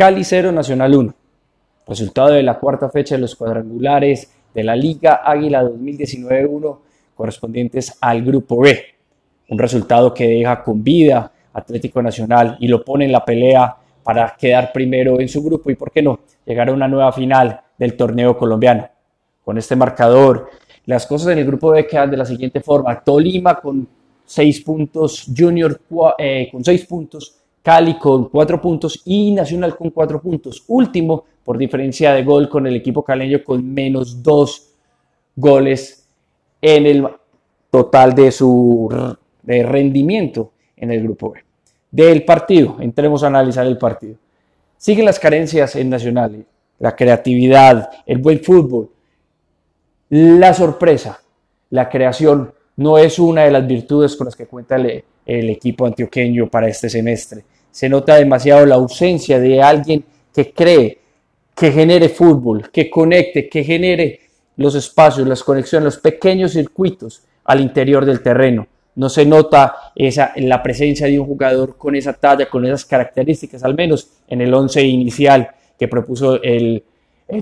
Cali 0, Nacional 1. Resultado de la cuarta fecha de los cuadrangulares de la Liga Águila 2019-1 correspondientes al Grupo B. Un resultado que deja con vida Atlético Nacional y lo pone en la pelea para quedar primero en su grupo y, ¿por qué no?, llegar a una nueva final del torneo colombiano. Con este marcador, las cosas en el grupo B quedan de la siguiente forma. Tolima con 6 puntos, Junior eh, con 6 puntos, Cali con 4 puntos y Nacional con 4 puntos. Último, por diferencia de gol con el equipo caleño con menos 2 goles en el total de su de rendimiento en el grupo B. Del partido, entremos a analizar el partido. Siguen las carencias en Nacional, la creatividad, el buen fútbol, la sorpresa, la creación no es una de las virtudes con las que cuenta el, el equipo antioqueño para este semestre. Se nota demasiado la ausencia de alguien que cree, que genere fútbol, que conecte, que genere los espacios, las conexiones, los pequeños circuitos al interior del terreno no se nota esa, la presencia de un jugador con esa talla, con esas características, al menos en el once inicial que propuso el,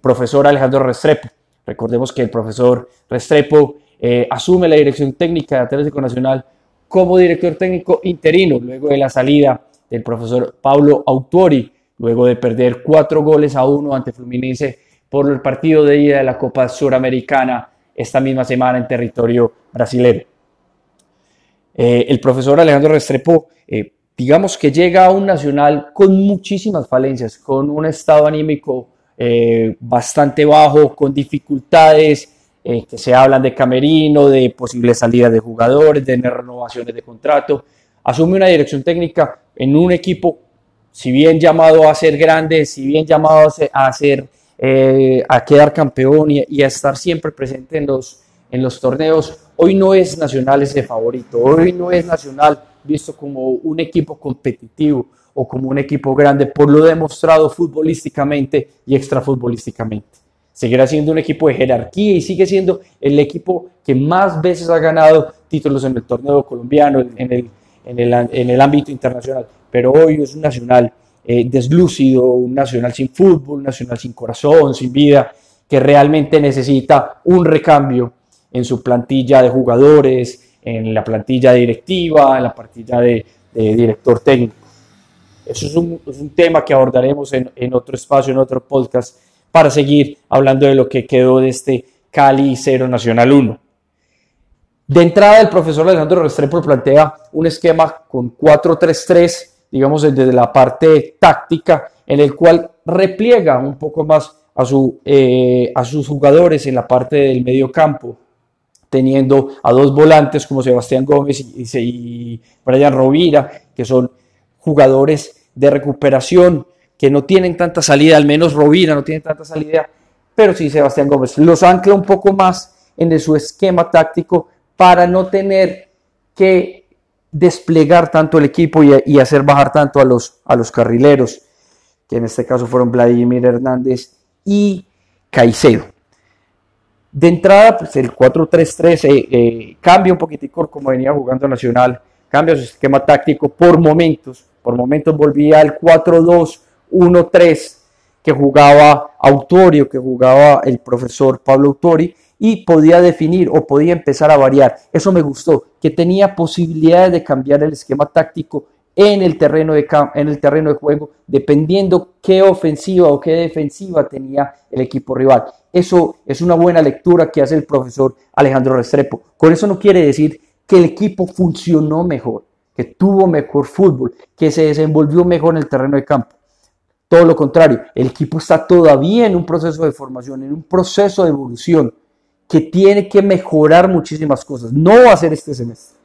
profesor Alejandro Restrepo. Recordemos que el profesor Restrepo eh, asume la dirección técnica de Atlético Nacional como director técnico interino, luego de la salida del profesor Pablo Autori, luego de perder cuatro goles a uno ante Fluminense por el partido de ida de la Copa Suramericana esta misma semana en territorio brasileño. Eh, el profesor Alejandro Restrepo, eh, digamos que llega a un nacional con muchísimas falencias, con un estado anímico eh, bastante bajo, con dificultades que se hablan de camerino, de posibles salidas de jugadores, de renovaciones de contrato. Asume una dirección técnica en un equipo, si bien llamado a ser grande, si bien llamado a ser, a, quedar campeón y, y a estar siempre presente en los, en los torneos, Hoy no es Nacional ese favorito, hoy no es Nacional visto como un equipo competitivo o como un equipo grande por lo demostrado futbolísticamente y extrafutbolísticamente. Seguirá siendo un equipo de jerarquía y sigue siendo el equipo que más veces ha ganado títulos en el torneo colombiano, en el, en el, ámbito internacional. Pero hoy es un nacional eh, deslúcido, un nacional sin fútbol, un nacional sin corazón, sin vida, que realmente necesita un recambio en su plantilla de jugadores, en la plantilla directiva, en la plantilla de, director técnico. Eso es un, tema que abordaremos en, otro espacio, en otro podcast, para seguir hablando de lo que quedó de este Cali 0 Nacional 1. De entrada, el profesor Alejandro Restrepo plantea un esquema con 4-3-3, digamos desde la parte táctica, en el cual repliega un poco más eh, a sus jugadores en la parte del medio campo, teniendo a dos volantes como Sebastián Gómez y, Brian Rovira, que son jugadores de recuperación que no tienen tanta salida, al menos Rovira no tiene tanta salida, pero sí Sebastián Gómez. Los ancla un poco más en su esquema táctico para no tener que desplegar tanto el equipo y, hacer bajar tanto a los, a los carrileros, que en este caso fueron Vladimir Hernández y Caicedo. De entrada, pues el 4-3-3 eh, eh, cambia un poquitico como venía jugando Nacional, cambia su esquema táctico por momentos, por momentos volvía al 4-2-1-3 que jugaba Autorio, que jugaba el profesor Pablo Autori, y podía definir o podía empezar a variar. Eso me gustó, que tenía posibilidades de cambiar el esquema táctico en el terreno de, en el terreno de juego, dependiendo qué ofensiva o qué defensiva tenía el equipo rival. Eso es una buena lectura que hace el profesor Alejandro Restrepo. Con eso no quiere decir que el equipo funcionó mejor, que tuvo mejor fútbol, que se desenvolvió mejor en el terreno de campo. Todo lo contrario, el equipo está todavía en un proceso de formación, en un proceso de evolución que tiene que mejorar muchísimas cosas. No va a ser este semestre,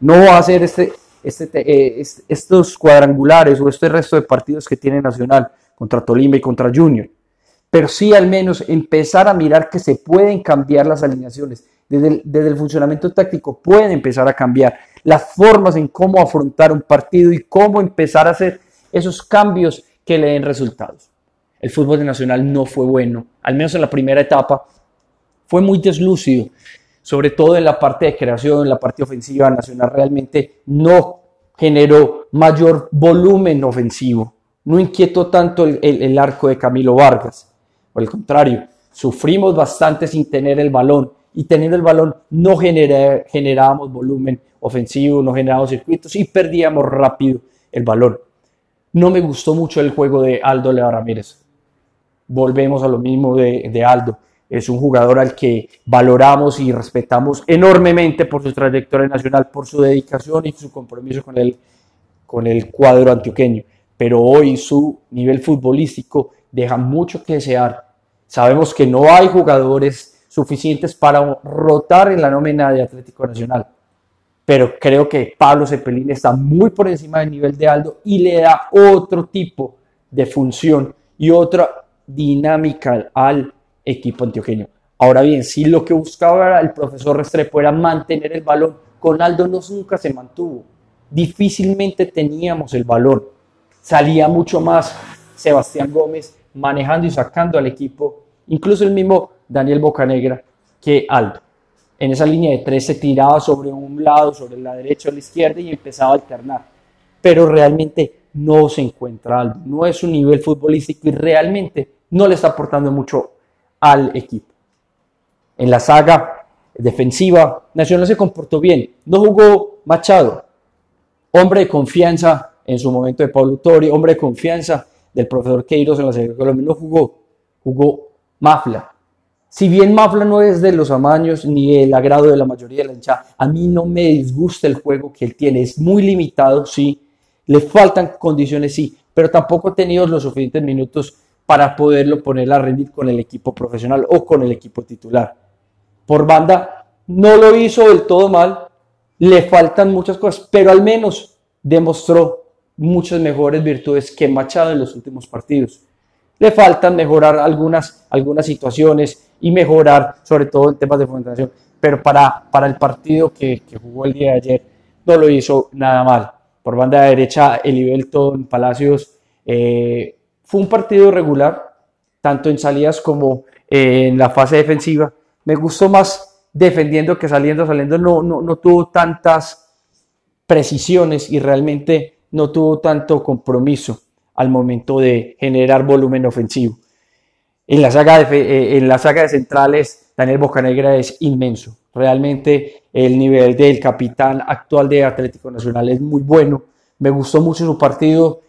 no va a ser este, este, eh, estos cuadrangulares o este resto de partidos que tiene Nacional contra Tolima y contra Junior pero sí al menos empezar a mirar que se pueden cambiar las alineaciones. Desde el, funcionamiento táctico pueden empezar a cambiar las formas en cómo afrontar un partido y cómo empezar a hacer esos cambios que le den resultados. El fútbol nacional no fue bueno, al menos en la primera etapa, fue muy deslúcido, sobre todo en la parte de creación, en la parte ofensiva nacional realmente no generó mayor volumen ofensivo no inquietó tanto el, arco de Camilo Vargas. Por el contrario, sufrimos bastante sin tener el balón y teniendo el balón no generábamos volumen ofensivo, no generábamos circuitos y perdíamos rápido el balón. No me gustó mucho el juego de Aldo Leo Ramírez. Volvemos a lo mismo de, de Aldo. Es un jugador al que valoramos y respetamos enormemente por su trayectoria nacional, por su dedicación y su compromiso con el, con el cuadro antioqueño pero hoy su nivel futbolístico deja mucho que desear. Sabemos que no hay jugadores suficientes para rotar en la nómina de Atlético Nacional, pero creo que Pablo Cepelín está muy por encima del nivel de Aldo y le da otro tipo de función y otra dinámica al equipo antioqueño. Ahora bien, si lo que buscaba el profesor Restrepo era mantener el balón, con Aldo no nunca se mantuvo. Difícilmente teníamos el balón salía mucho más Sebastián Gómez manejando y sacando al equipo, incluso el mismo Daniel Bocanegra, que Aldo. En esa línea de tres se tiraba sobre un lado, sobre la derecha o la izquierda y empezaba a alternar. Pero realmente no se encuentra Aldo, no es un nivel futbolístico y realmente no le está aportando mucho al equipo. En la saga defensiva, Nacional se comportó bien, no jugó Machado, hombre de confianza en su momento de Pablo Tori, hombre de confianza del profesor Queiroz en la selección colombiana, no jugó, jugó Mafla. Si bien Mafla no es de los amaños ni el agrado de la mayoría de la hinchada, a mí no me disgusta el juego que él tiene, es muy limitado, sí, le faltan condiciones, sí, pero tampoco ha tenido los suficientes minutos para poderlo poner a rendir con el equipo profesional o con el equipo titular. Por banda, no lo hizo del todo mal, le faltan muchas cosas, pero al menos demostró muchas mejores virtudes que Machado en los últimos partidos. Le faltan mejorar algunas, algunas situaciones y mejorar sobre todo en temas de fundación, pero para, para el partido que, jugó el día de ayer no lo hizo nada mal. Por banda derecha, Elibelton Palacios eh, fue un partido regular, tanto en salidas como en la fase defensiva. Me gustó más defendiendo que saliendo, saliendo no, no, no tuvo tantas precisiones y realmente no tuvo tanto compromiso al momento de generar volumen ofensivo. En la saga de, eh, en la saga de centrales, Daniel Bocanegra es inmenso. Realmente el nivel del capitán actual de Atlético Nacional es muy bueno. Me gustó mucho su partido,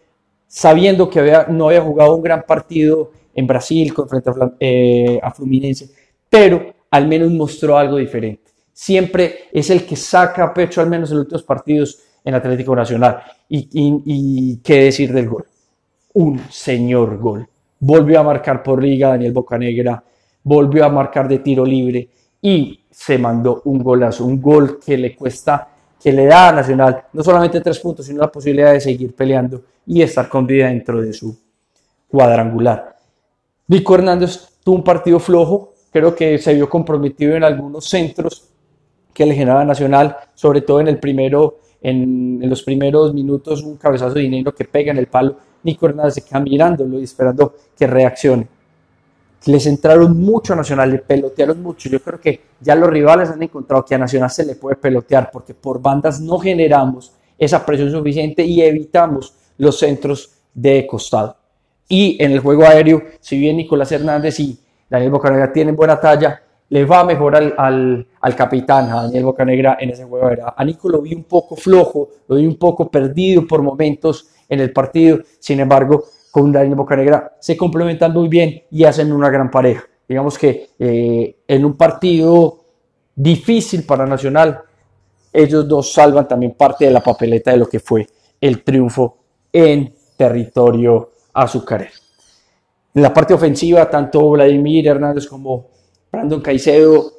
sabiendo que había, no había jugado un gran partido en Brasil con frente a, eh, a Fluminense, pero al menos mostró algo diferente. Siempre es el que saca pecho, al menos en los últimos partidos, en Atlético Nacional. Y, qué decir del gol. Un señor gol. Volvió a marcar por liga Daniel Bocanegra, volvió a marcar de tiro libre y se mandó un golazo, un gol que le cuesta, que le da a Nacional no solamente tres puntos, sino la posibilidad de seguir peleando y estar con vida dentro de su cuadrangular. Vico Hernández tuvo un partido flojo, creo que se vio comprometido en algunos centros que le generaba Nacional, sobre todo en el primero en, los primeros minutos un cabezazo de dinero que pega en el palo, Nico se queda mirándolo y esperando que reaccione. Les entraron mucho a Nacional, le pelotearon mucho. Yo creo que ya los rivales han encontrado que a Nacional se le puede pelotear porque por bandas no generamos esa presión suficiente y evitamos los centros de costado. Y en el juego aéreo, si bien Nicolás Hernández y Daniel Bocanegra tienen buena talla, le va mejor al, al, al, capitán, a Daniel Bocanegra, en ese juego. A Nico lo vi un poco flojo, lo vi un poco perdido por momentos en el partido. Sin embargo, con Daniel Bocanegra se complementan muy bien y hacen una gran pareja. Digamos que eh, en un partido difícil para Nacional, ellos dos salvan también parte de la papeleta de lo que fue el triunfo en territorio azucarero. En la parte ofensiva, tanto Vladimir Hernández como Brandon Caicedo,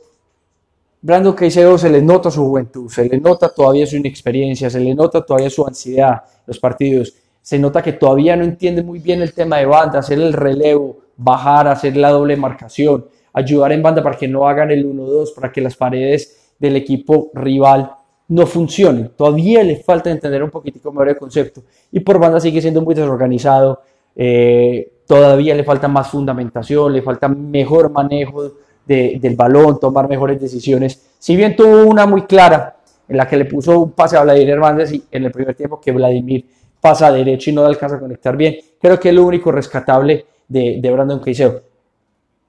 Brandon Caicedo se le nota su juventud, se le nota todavía su inexperiencia, se le nota todavía su ansiedad los partidos, se nota que todavía no entiende muy bien el tema de banda, hacer el relevo, bajar, hacer la doble marcación, ayudar en banda para que no hagan el 1-2, para que las paredes del equipo rival no funcionen. Todavía le falta entender un poquitico mejor el concepto. Y por banda sigue siendo muy desorganizado. Eh, todavía le falta más fundamentación, le falta mejor manejo del balón, tomar mejores decisiones. Si bien tuvo una muy clara en la que le puso un pase a Vladimir Hernández y en el primer tiempo que Vladimir pasa derecho y no alcanza a conectar bien. Creo que es lo único rescatable de, Brandon Caicedo.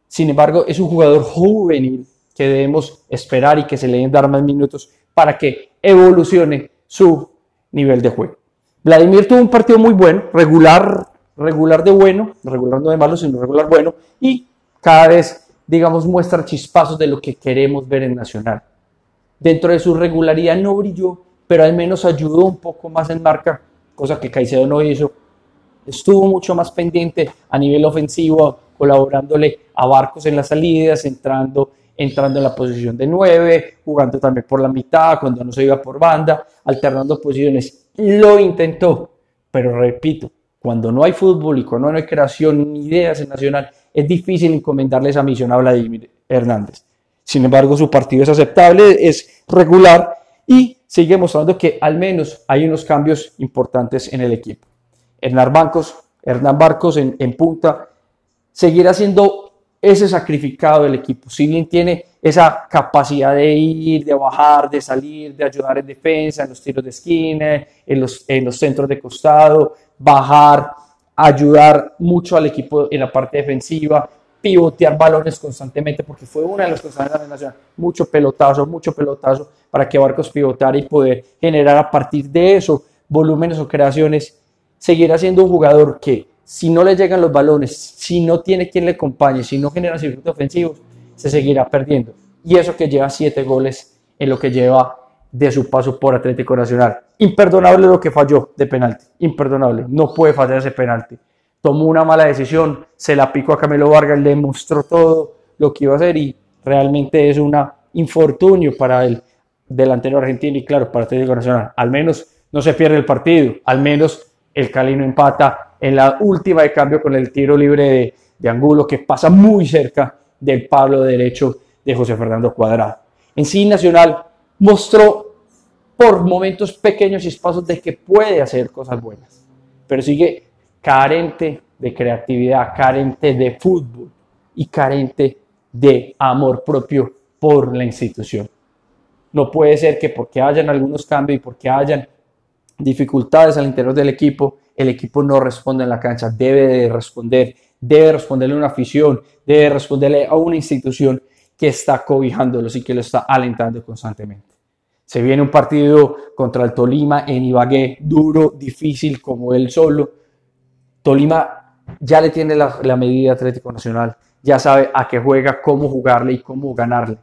Sin embargo, es un jugador juvenil que debemos esperar y que se le den dar más minutos para que evolucione su nivel de juego. Vladimir tuvo un partido muy bueno, regular, regular de bueno, regular no de malo, sino regular bueno, y cada vez, digamos, muestra chispazos de lo que queremos ver en Nacional. Dentro de su regularidad no brilló, pero al menos ayudó un poco más en marca, cosa que Caicedo no hizo. Estuvo mucho más pendiente a nivel ofensivo, colaborándole a Barcos en las salidas, entrando entrando en la posición de 9, jugando también por la mitad, cuando no se iba por banda, alternando posiciones. Lo intentó, pero repito, cuando no hay fútbol y cuando no hay creación ni ideas en Nacional, es difícil encomendarle esa misión a Vladimir Hernández. Sin embargo, su partido es aceptable, es regular y sigue mostrando que al menos hay unos cambios importantes en el equipo. Hernán Bancos, Hernán Barcos en, en punta seguirá siendo ese sacrificado del equipo. Si bien tiene esa capacidad de ir, de bajar, de salir, de ayudar en defensa, en los tiros de esquina, en los, en los centros de costado, bajar, ayudar mucho al equipo en la parte defensiva, pivotear balones constantemente, porque fue una de las cosas de la nación, mucho pelotazo, mucho pelotazo para que Barcos pivotara y poder generar a partir de eso volúmenes o creaciones, seguirá siendo un jugador que si no le llegan los balones, si no tiene quien le acompañe, si no genera circuitos ofensivos, se seguirá perdiendo. Y eso que lleva siete goles en lo que lleva de su paso por Atlético Nacional. Imperdonable lo que falló de penalti, imperdonable, no puede fallar ese penalti. Tomó una mala decisión, se la picó a Camilo Vargas, le mostró todo lo que iba a hacer y realmente es un infortunio para el delantero argentino y claro, para Atlético Nacional. Al menos no se pierde el partido, al menos el Cali no empata en la última de cambio con el tiro libre de, Angulo que pasa muy cerca del palo derecho de José Fernando Cuadrado. En sí, Nacional mostró por momentos pequeños y espacios de que puede hacer cosas buenas, pero sigue carente de creatividad, carente de fútbol y carente de amor propio por la institución. No puede ser que porque hayan algunos cambios y porque hayan dificultades al interior del equipo, el equipo no responde en la cancha, debe de responder, debe responderle a una afición, debe responderle a una institución que está cobijándolo y que lo está alentando constantemente. Se viene un partido contra el Tolima en Ibagué, duro, difícil como él solo. Tolima ya le tiene la, la medida Atlético Nacional, ya sabe a qué juega, cómo jugarle y cómo ganarle.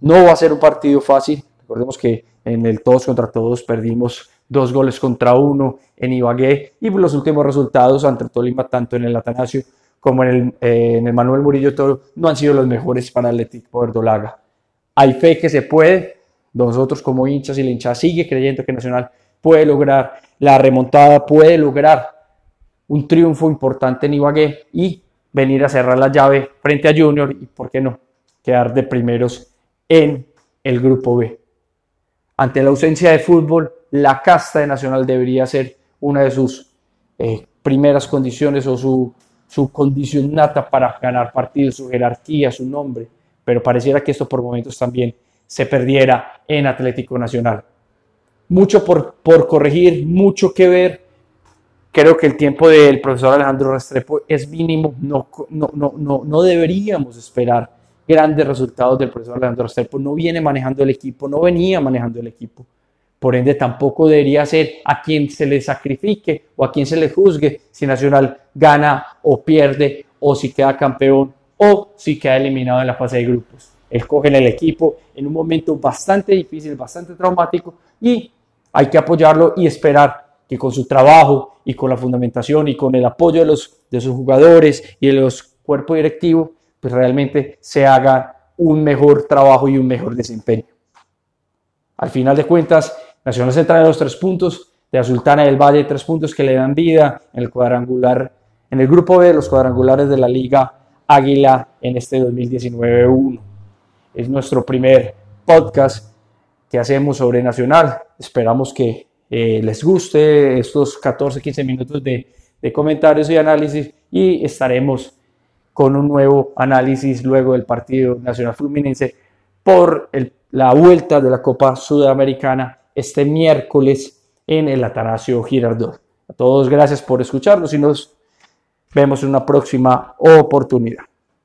No va a ser un partido fácil. Recordemos que en el todos contra todos perdimos dos goles contra uno en Ibagué y los últimos resultados ante Tolima, tanto en el Atanasio como en el, eh, en el Manuel Murillo Toro, no han sido los mejores para el Atlético Verdolaga. Hay fe que se puede, nosotros como hinchas y la hinchada sigue creyendo que Nacional puede lograr la remontada, puede lograr un triunfo importante en Ibagué y venir a cerrar la llave frente a Junior y, ¿por qué no?, quedar de primeros en el grupo B. Ante la ausencia de fútbol, la casta de Nacional debería ser una de sus eh, primeras condiciones o su, su condición nata para ganar partidos, su jerarquía, su nombre. Pero pareciera que esto por momentos también se perdiera en Atlético Nacional. Mucho por, por corregir, mucho que ver. Creo que el tiempo del profesor Alejandro Restrepo es mínimo. No, no, no, no, no deberíamos esperar grandes resultados del profesor Alejandro Restrepo. No viene manejando el equipo, no venía manejando el equipo. Por ende, tampoco debería ser a quien se le sacrifique o a quien se le juzgue si Nacional gana o pierde o si queda campeón o si queda eliminado en la fase de grupos. Escogen el equipo en un momento bastante difícil, bastante traumático y hay que apoyarlo y esperar que con su trabajo y con la fundamentación y con el apoyo de, los, de sus jugadores y de los cuerpos directivos, pues realmente se haga un mejor trabajo y un mejor desempeño. Al final de cuentas, Nacional se trae los tres puntos de la Sultana del Valle, tres puntos que le dan vida en el cuadrangular, en el grupo B, los cuadrangulares de la Liga Águila en este 2019-1. Es nuestro primer podcast que hacemos sobre Nacional. Esperamos que eh, les guste estos 14-15 minutos de, de comentarios y análisis y estaremos con un nuevo análisis luego del partido Nacional Fluminense por el, la vuelta de la Copa Sudamericana este miércoles en el Atanasio Girardot. A todos gracias por escucharnos y nos vemos en una próxima oportunidad.